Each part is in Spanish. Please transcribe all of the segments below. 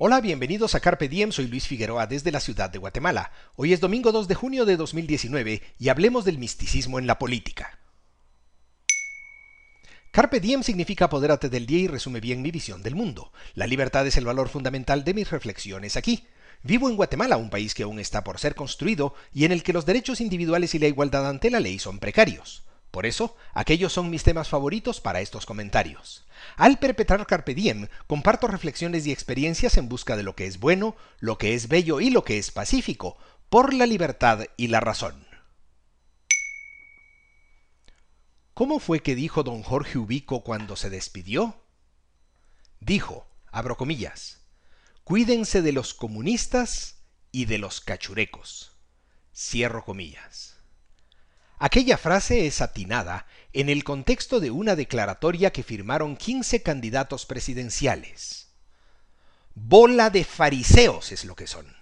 Hola, bienvenidos a Carpe Diem, soy Luis Figueroa desde la ciudad de Guatemala. Hoy es domingo 2 de junio de 2019 y hablemos del misticismo en la política. Carpe Diem significa apodérate del día y resume bien mi visión del mundo. La libertad es el valor fundamental de mis reflexiones aquí. Vivo en Guatemala, un país que aún está por ser construido y en el que los derechos individuales y la igualdad ante la ley son precarios. Por eso, aquellos son mis temas favoritos para estos comentarios. Al perpetrar Carpe Diem, comparto reflexiones y experiencias en busca de lo que es bueno, lo que es bello y lo que es pacífico, por la libertad y la razón. ¿Cómo fue que dijo don Jorge Ubico cuando se despidió? Dijo, abro comillas, cuídense de los comunistas y de los cachurecos. Cierro comillas. Aquella frase es atinada en el contexto de una declaratoria que firmaron 15 candidatos presidenciales. Bola de fariseos es lo que son.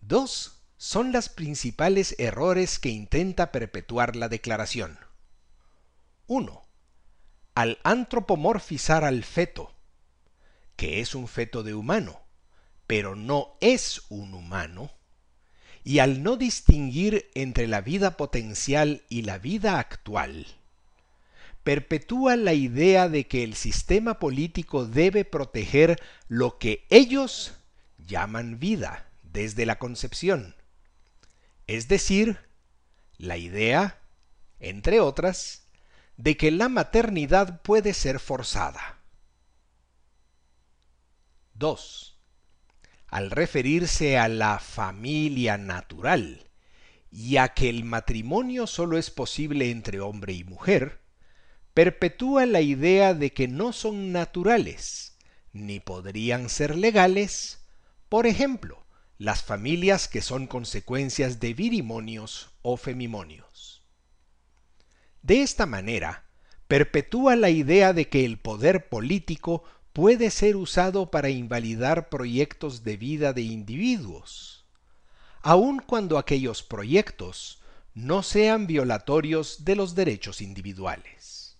Dos son las principales errores que intenta perpetuar la declaración. 1. Al antropomorfizar al feto, que es un feto de humano, pero no es un humano, y al no distinguir entre la vida potencial y la vida actual, perpetúa la idea de que el sistema político debe proteger lo que ellos llaman vida desde la concepción. Es decir, la idea, entre otras, de que la maternidad puede ser forzada. 2 al referirse a la familia natural y a que el matrimonio solo es posible entre hombre y mujer, perpetúa la idea de que no son naturales, ni podrían ser legales, por ejemplo, las familias que son consecuencias de virimonios o femimonios. De esta manera, perpetúa la idea de que el poder político puede ser usado para invalidar proyectos de vida de individuos, aun cuando aquellos proyectos no sean violatorios de los derechos individuales.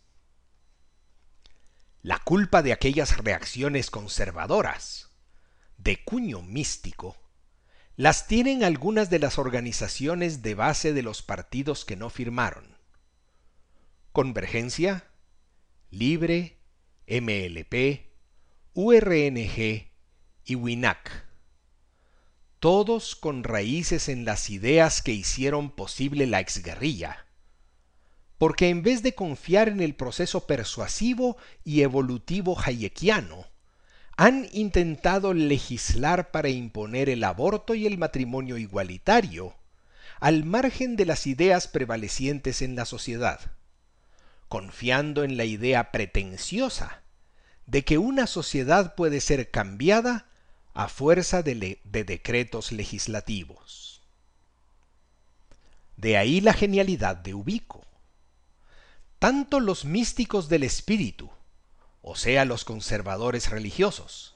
La culpa de aquellas reacciones conservadoras, de cuño místico, las tienen algunas de las organizaciones de base de los partidos que no firmaron. Convergencia, Libre, MLP, URNG y WINAC, todos con raíces en las ideas que hicieron posible la exguerrilla, porque en vez de confiar en el proceso persuasivo y evolutivo hayekiano, han intentado legislar para imponer el aborto y el matrimonio igualitario, al margen de las ideas prevalecientes en la sociedad, confiando en la idea pretenciosa de que una sociedad puede ser cambiada a fuerza de, de, decretos legislativos. De ahí la genialidad de Ubico. Tanto los místicos del espíritu, o sea, los conservadores religiosos,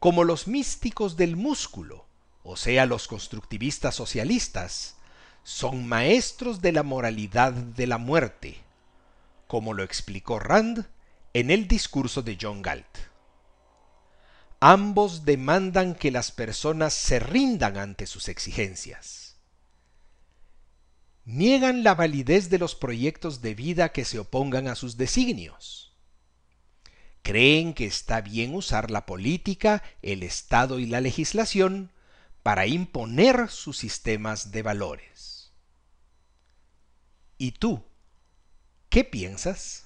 como los místicos del músculo, o sea, los constructivistas socialistas, son maestros de la moralidad de la muerte, como lo explicó Rand en el discurso de John Galt. Ambos demandan que las personas se rindan ante sus exigencias. Niegan la validez de los proyectos de vida que se opongan a sus designios. Creen que está bien usar la política, el Estado y la legislación para imponer sus sistemas de valores. ¿Y tú? ¿Qué piensas?